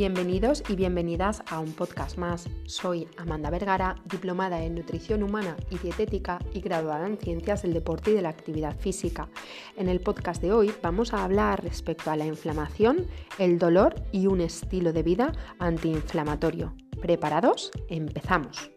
Bienvenidos y bienvenidas a un podcast más. Soy Amanda Vergara, diplomada en nutrición humana y dietética y graduada en ciencias del deporte y de la actividad física. En el podcast de hoy vamos a hablar respecto a la inflamación, el dolor y un estilo de vida antiinflamatorio. ¿Preparados? Empezamos.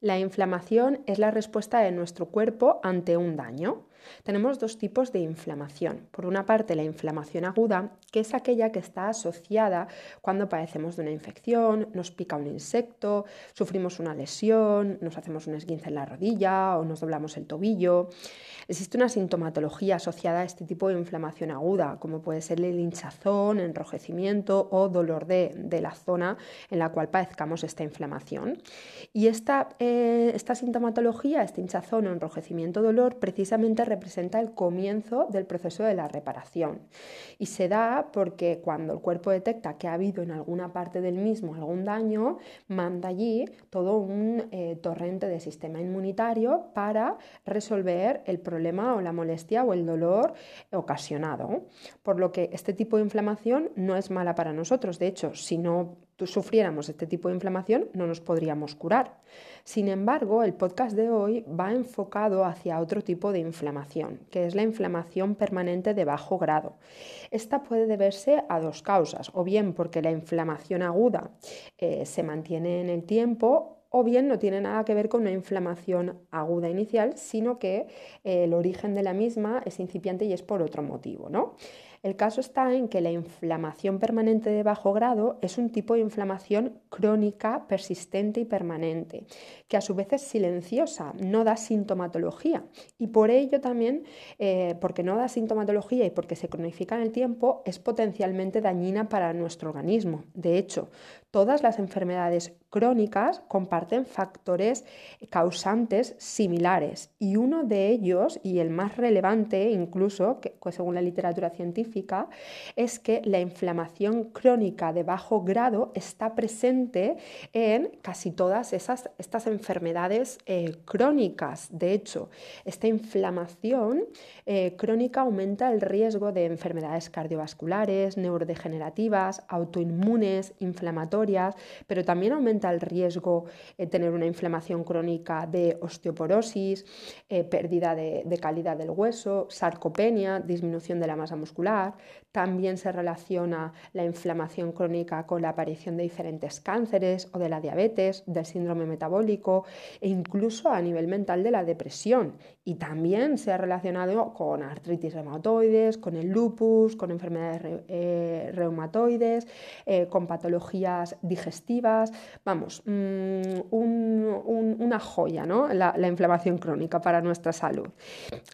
La inflamación es la respuesta de nuestro cuerpo ante un daño. Tenemos dos tipos de inflamación. Por una parte, la inflamación aguda, que es aquella que está asociada cuando padecemos de una infección, nos pica un insecto, sufrimos una lesión, nos hacemos un esguince en la rodilla o nos doblamos el tobillo. Existe una sintomatología asociada a este tipo de inflamación aguda, como puede ser el hinchazón, enrojecimiento o dolor de, la zona en la cual padezcamos esta inflamación. Y esta, eh, esta sintomatología, este hinchazón o enrojecimiento, dolor, precisamente representa el comienzo del proceso de la reparación. Y se da porque cuando el cuerpo detecta que ha habido en alguna parte del mismo algún daño, manda allí todo un eh, torrente de sistema inmunitario para resolver el problema o la molestia o el dolor ocasionado. Por lo que este tipo de inflamación no es mala para nosotros. De hecho, si no sufriéramos este tipo de inflamación, no nos podríamos curar. Sin embargo, el podcast de hoy va enfocado hacia otro tipo de inflamación, que es la inflamación permanente de bajo grado. Esta puede deberse a dos causas, o bien porque la inflamación aguda eh, se mantiene en el tiempo o bien no tiene nada que ver con una inflamación aguda inicial, sino que eh, el origen de la misma es incipiente y es por otro motivo. ¿no? El caso está en que la inflamación permanente de bajo grado es un tipo de inflamación crónica, persistente y permanente, que a su vez es silenciosa, no da sintomatología. Y por ello también, eh, porque no da sintomatología y porque se cronifica en el tiempo, es potencialmente dañina para nuestro organismo. De hecho, todas las enfermedades crónicas comparten factores causantes similares y uno de ellos, y el más relevante incluso, según la literatura científica, es que la inflamación crónica de bajo grado está presente en casi todas esas, estas enfermedades eh, crónicas. De hecho, esta inflamación eh, crónica aumenta el riesgo de enfermedades cardiovasculares, neurodegenerativas, autoinmunes, inflamatorias, pero también aumenta el riesgo de tener una inflamación crónica de osteoporosis, eh, pérdida de, calidad del hueso, sarcopenia, disminución de la masa muscular. También se relaciona la inflamación crónica con la aparición de diferentes cánceres o de la diabetes, del síndrome metabólico e incluso a nivel mental de la depresión. Y también se ha relacionado con artritis reumatoides, con el lupus, con enfermedades eh, reumatoides, eh, con patologías digestivas vamos, mm, una joya, ¿no? La, inflamación crónica para nuestra salud.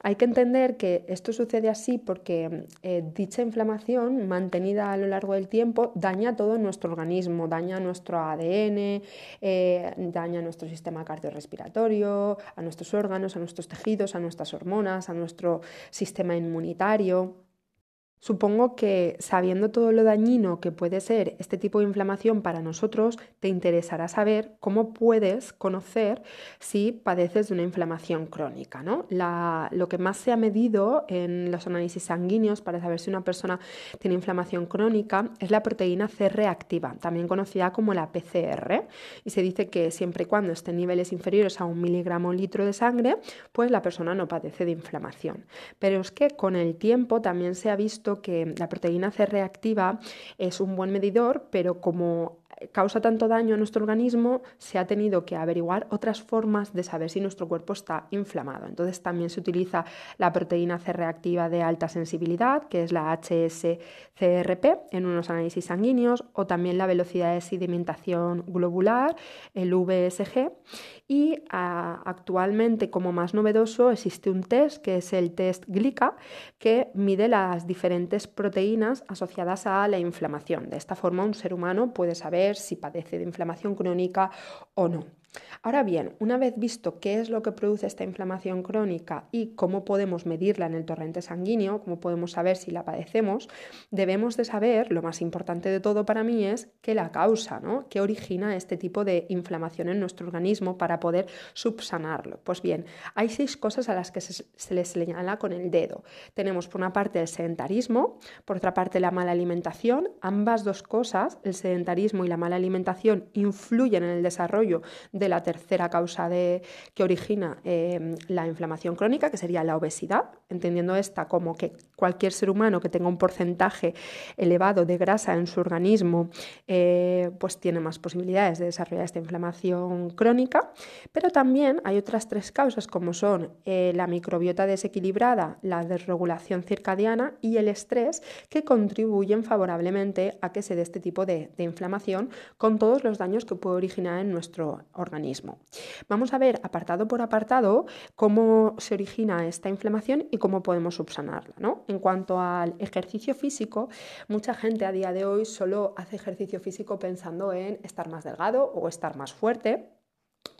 Hay que entender que esto sucede así porque eh, dicha inflamación mantenida a lo largo del tiempo daña todo nuestro organismo, daña nuestro ADN, eh, daña nuestro sistema cardiorrespiratorio, a nuestros órganos, a nuestros tejidos, a nuestras hormonas, a nuestro sistema inmunitario. Supongo que sabiendo todo lo dañino que puede ser este tipo de inflamación para nosotros, te interesará saber cómo puedes conocer si padeces de una inflamación crónica. ¿no? lo que más se ha medido en los análisis sanguíneos para saber si una persona tiene inflamación crónica es la proteína C reactiva, también conocida como la PCR. Y se dice que siempre y cuando esté en niveles inferiores a un miligramo litro de sangre, pues la persona no padece de inflamación. Pero es que con el tiempo también se ha visto que la proteína C reactiva es un buen medidor, pero como causa tanto daño a nuestro organismo, se ha tenido que averiguar otras formas de saber si nuestro cuerpo está inflamado. Entonces también se utiliza la proteína C reactiva de alta sensibilidad, que es la HSCRP, en unos análisis sanguíneos, o también la velocidad de sedimentación globular, el VSG. Y ah, actualmente, como más novedoso, existe un test que es el test GLICA, que mide las diferentes proteínas asociadas a la inflamación. De esta forma, un ser humano puede saber si padece de inflamación crónica o no. Ahora bien, una vez visto qué es lo que produce esta inflamación crónica y cómo podemos medirla en el torrente sanguíneo, cómo podemos saber si la padecemos, debemos de saber, lo más importante de todo para mí es qué la causa, ¿no? ¿Qué origina este tipo de inflamación en nuestro organismo para poder subsanarlo? Pues bien, hay seis cosas a las que se, se les señala con el dedo. Tenemos por una parte el sedentarismo, por otra parte la mala alimentación. Ambas dos cosas, el sedentarismo y la mala alimentación, influyen en el desarrollo de la tercera causa de, que origina eh, la inflamación crónica, que sería la obesidad, entendiendo esta como que cualquier ser humano que tenga un porcentaje elevado de grasa en su organismo, eh, pues tiene más posibilidades de desarrollar esta inflamación crónica. Pero también hay otras tres causas como son eh, la microbiota desequilibrada, la desregulación circadiana y el estrés, que contribuyen favorablemente a que se dé este tipo de inflamación con todos los daños que puede originar en nuestro organismo. Vamos a ver apartado por apartado cómo se origina esta inflamación y cómo podemos subsanarla. ¿no? En cuanto al ejercicio físico, mucha gente a día de hoy solo hace ejercicio físico pensando en estar más delgado o estar más fuerte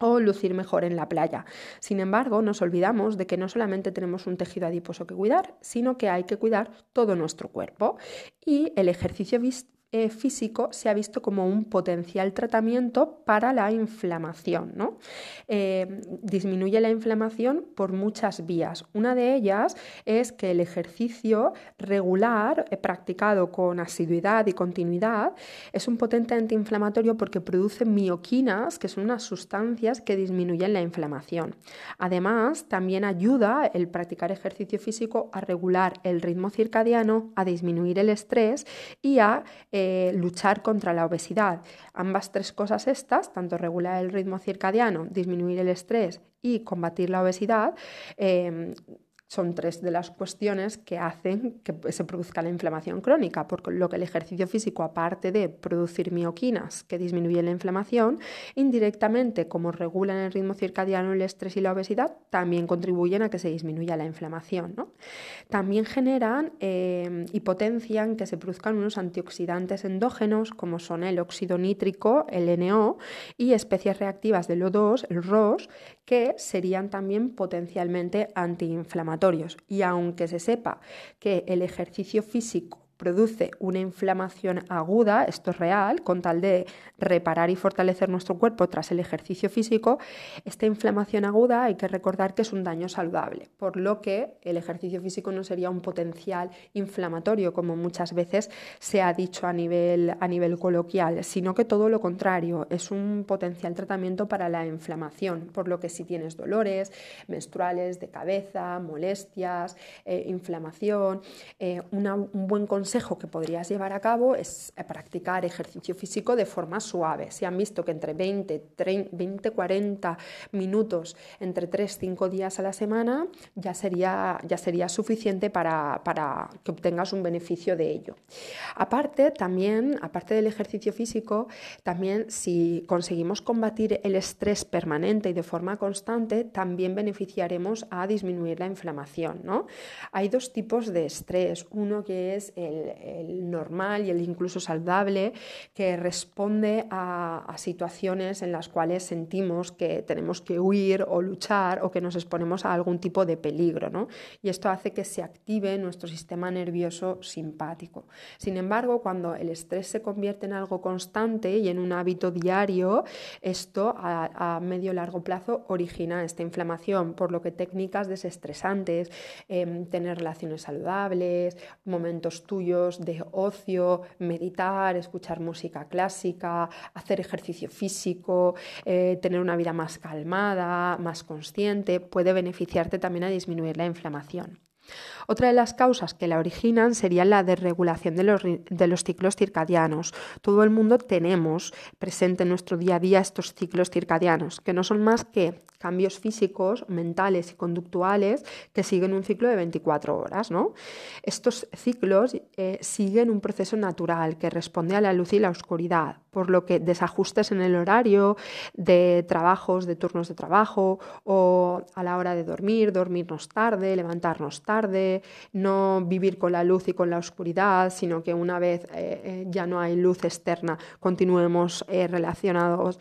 o lucir mejor en la playa. Sin embargo, nos olvidamos de que no solamente tenemos un tejido adiposo que cuidar, sino que hay que cuidar todo nuestro cuerpo. Y el ejercicio eh, físico se ha visto como un potencial tratamiento para la inflamación. ¿no? Eh, disminuye la inflamación por muchas vías. Una de ellas es que el ejercicio regular, eh, practicado con asiduidad y continuidad, es un potente antiinflamatorio porque produce mioquinas, que son unas sustancias que disminuyen la inflamación. Además, también ayuda el practicar ejercicio físico a regular el ritmo circadiano, a disminuir el estrés y a eh, luchar contra la obesidad. Ambas tres cosas estas, tanto regular el ritmo circadiano, disminuir el estrés y combatir la obesidad, eh, son tres de las cuestiones que hacen que se produzca la inflamación crónica, porque lo que el ejercicio físico, aparte de producir mioquinas que disminuyen la inflamación, indirectamente, como regulan el ritmo circadiano, el estrés y la obesidad, también contribuyen a que se disminuya la inflamación. También generan eh, y potencian que se produzcan unos antioxidantes endógenos, como son el óxido nítrico, el NO, y especies reactivas del O2, el ROS, que serían también potencialmente Y aunque se sepa que el ejercicio físico produce una inflamación aguda, esto es real, con tal de reparar y fortalecer nuestro cuerpo tras el ejercicio físico, esta inflamación aguda hay que recordar que es un daño saludable, por lo que el ejercicio físico no sería un potencial inflamatorio, como muchas veces se ha dicho a nivel, a nivel coloquial, sino que todo lo contrario, es un potencial tratamiento para la inflamación, por lo que si tienes dolores menstruales, de cabeza, molestias, eh, inflamación, eh, un buen consejo consejo que podrías llevar a cabo es eh, practicar ejercicio físico de forma suave. Si han visto que entre 20, 30, 20 40 minutos entre 3, 5 días a la semana ya sería, ya sería suficiente para, para que obtengas un beneficio de ello. Aparte, también, aparte del ejercicio físico, también si conseguimos combatir el estrés permanente y de forma constante, también beneficiaremos a disminuir la inflamación. ¿no? Hay dos tipos de estrés. Uno que es el el, normal y el incluso saludable, que responde a, situaciones en las cuales sentimos que tenemos que huir o luchar o que nos exponemos a algún tipo de peligro. ¿no? Y esto hace que se active nuestro sistema nervioso simpático. Sin embargo, cuando el estrés se convierte en algo constante y en un hábito diario, esto a, a medio largo plazo origina esta inflamación, por lo que técnicas desestresantes, em, tener relaciones saludables, momentos tuyos, de ocio, meditar, escuchar música clásica, hacer ejercicio físico, eh, tener una vida más calmada, más consciente, puede beneficiarte también a disminuir la inflamación. Otra de las causas que la originan sería la desregulación de los, de los, ciclos circadianos. Todo el mundo tenemos presente en nuestro día a día estos ciclos circadianos, que no son más que cambios físicos, mentales y conductuales que siguen un ciclo de 24 horas. ¿no? Estos ciclos eh, siguen un proceso natural que responde a la luz y la oscuridad, por lo que desajustes en el horario de trabajos, de turnos de trabajo o a la hora de dormir, dormirnos tarde, levantarnos tarde, no vivir con la luz y con la oscuridad, sino que una vez eh, eh, ya no hay luz externa, continuemos relacionados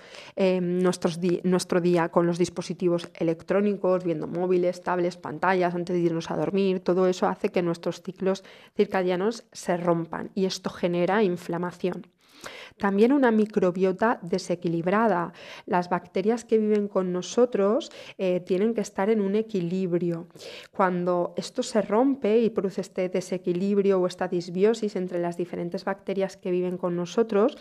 nuestro día con los dispositivos electrónicos, viendo móviles, tablets, pantallas antes de irnos a dormir. Todo eso hace que nuestros ciclos circadianos se rompan y esto genera inflamación. También una microbiota desequilibrada. Las bacterias que viven con nosotros eh, tienen que estar en un equilibrio. Cuando esto se rompe y produce este desequilibrio o esta disbiosis entre las diferentes bacterias que viven con nosotros,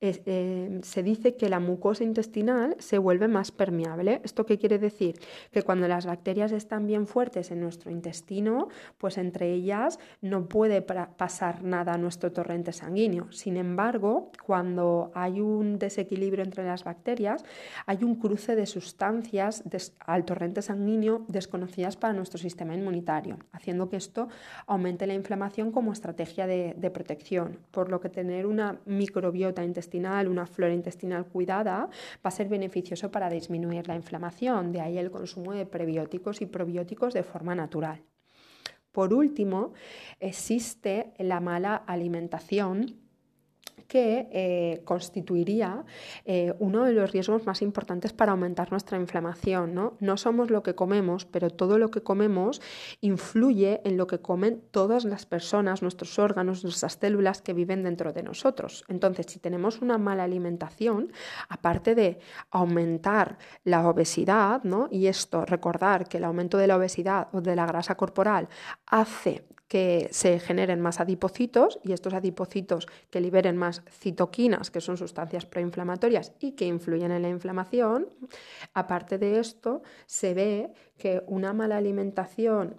eh, se dice que la mucosa intestinal se vuelve más permeable. ¿Esto qué quiere decir? Que cuando las bacterias están bien fuertes en nuestro intestino, pues entre ellas no puede pasar nada a nuestro torrente sanguíneo. Sin embargo, cuando hay un desequilibrio entre las bacterias, hay un cruce de sustancias al torrente sanguíneo desconocidas para nuestro sistema inmunitario, haciendo que esto aumente la inflamación como estrategia de, protección, por lo que tener una microbiota intestinal, una flora intestinal cuidada, va a ser beneficioso para disminuir la inflamación, de ahí el consumo de prebióticos y probióticos de forma natural. Por último, existe la mala alimentación que eh, constituiría eh, uno de los riesgos más importantes para aumentar nuestra inflamación. ¿no? no somos lo que comemos, pero todo lo que comemos influye en lo que comen todas las personas, nuestros órganos, nuestras células que viven dentro de nosotros. Entonces, si tenemos una mala alimentación, aparte de aumentar la obesidad, ¿no? y esto, recordar que el aumento de la obesidad o de la grasa corporal hace que se generen más adipocitos y estos adipocitos que liberen más citoquinas, que son sustancias proinflamatorias y que influyen en la inflamación. Aparte de esto, se ve que una mala alimentación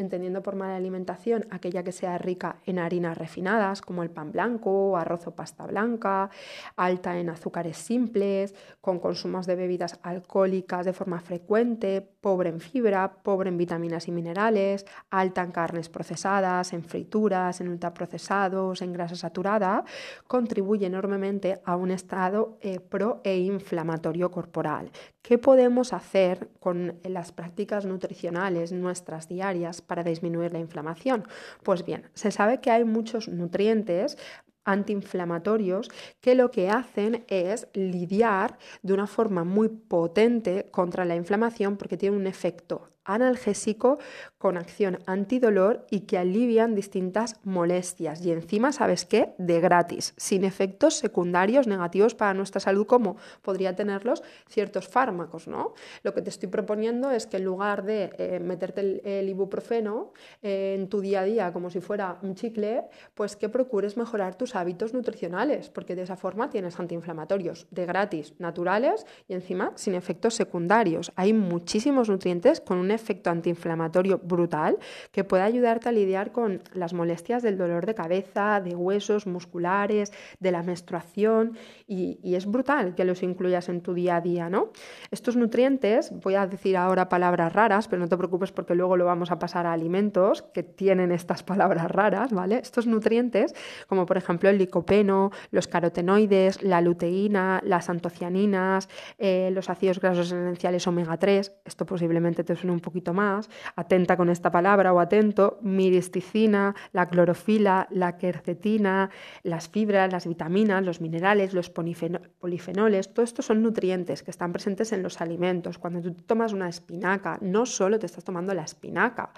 entendiendo por mala alimentación aquella que sea rica en harinas refinadas, como el pan blanco, arroz o pasta blanca, alta en azúcares simples, con consumos de bebidas alcohólicas de forma frecuente, pobre en fibra, pobre en vitaminas y minerales, alta en carnes procesadas, en frituras, en ultraprocesados, en grasa saturada, contribuye enormemente a un estado eh, pro e inflamatorio corporal. ¿Qué podemos hacer con las prácticas nutricionales nuestras diarias para disminuir la inflamación? Pues bien, se sabe que hay muchos nutrientes antiinflamatorios que lo que hacen es lidiar de una forma muy potente contra la inflamación porque tiene un efecto analgésico con acción antidolor y que alivian distintas molestias. Y encima, ¿sabes qué? De gratis, sin efectos secundarios negativos para nuestra salud como podría tenerlos ciertos fármacos, ¿no? Lo que te estoy proponiendo es que en lugar de eh, meterte el, ibuprofeno eh, en tu día a día como si fuera un chicle, pues que procures mejorar tus hábitos nutricionales, porque de esa forma tienes antiinflamatorios de gratis, naturales y encima sin efectos secundarios. Hay muchísimos nutrientes con un efecto antiinflamatorio brutal que puede ayudarte a lidiar con las molestias del dolor de cabeza, de huesos musculares, de la menstruación y, es brutal que los incluyas en tu día a día, ¿no? Estos nutrientes, voy a decir ahora palabras raras, pero no te preocupes porque luego lo vamos a pasar a alimentos que tienen estas palabras raras, ¿vale? Estos nutrientes, como por ejemplo el licopeno, los carotenoides, la luteína, las antocianinas, eh, los ácidos grasos esenciales omega 3, esto posiblemente te suene un poquito más, atenta con esta palabra o atento, miristicina, la clorofila, la quercetina, las fibras, las vitaminas, los minerales, los polifenoles, todo esto son nutrientes que están presentes en los alimentos. Cuando tú tomas una espinaca, no solo te estás tomando la espinaca,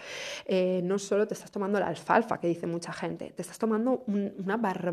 eh, no solo te estás tomando la alfalfa, que dice mucha gente, te estás tomando una barbaridad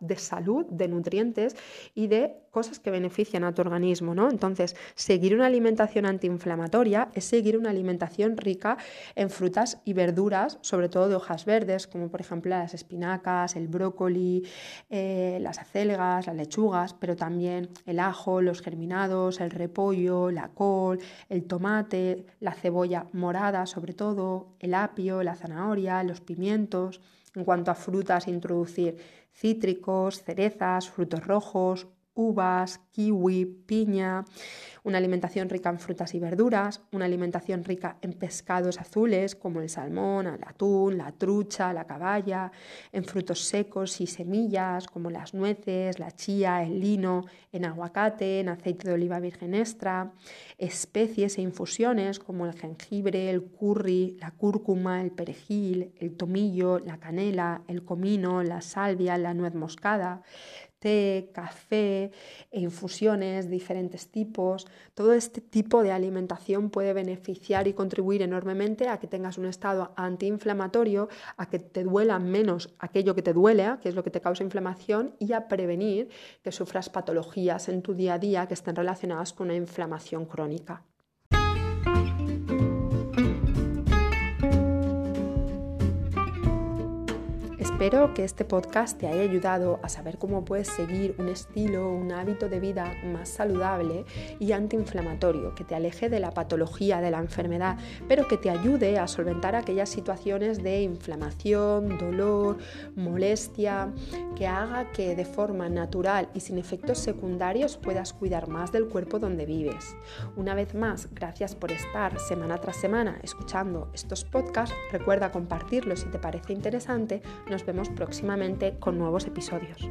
de salud, de nutrientes y de cosas que benefician a tu organismo, ¿no? Entonces, seguir una alimentación antiinflamatoria es seguir una alimentación rica en frutas y verduras, sobre todo de hojas verdes, como por ejemplo las espinacas, el brócoli, eh, las acelgas, las lechugas, pero también el ajo, los germinados, el repollo, la col, el tomate, la cebolla morada, sobre todo, el apio, la zanahoria, los pimientos. En cuanto a frutas, introducir cítricos, cerezas, frutos rojos, uvas, kiwi, piña, una alimentación rica en frutas y verduras, una alimentación rica en pescados azules como el salmón, el atún, la trucha, la caballa, en frutos secos y semillas como las nueces, la chía, el lino, en aguacate, en aceite de oliva virgen extra, especies e infusiones como el jengibre, el curry, la cúrcuma, el perejil, el tomillo, la canela, el comino, la salvia, la nuez moscada, té, café, infusiones, diferentes tipos. Todo este tipo de alimentación puede beneficiar y contribuir enormemente a que tengas un estado antiinflamatorio, a que te duela menos aquello que te duele, que es lo que te causa inflamación, y a prevenir que sufras patologías en tu día a día que estén relacionadas con una inflamación crónica. Espero que este podcast te haya ayudado a saber cómo puedes seguir un estilo, un hábito de vida más saludable y antiinflamatorio, que te aleje de la patología, de la enfermedad, pero que te ayude a solventar aquellas situaciones de inflamación, dolor, molestia, que haga que de forma natural y sin efectos secundarios puedas cuidar más del cuerpo donde vives. Una vez más, gracias por estar semana tras semana escuchando estos podcasts. Recuerda compartirlos si te parece interesante. Nos vemos próximamente con nuevos episodios.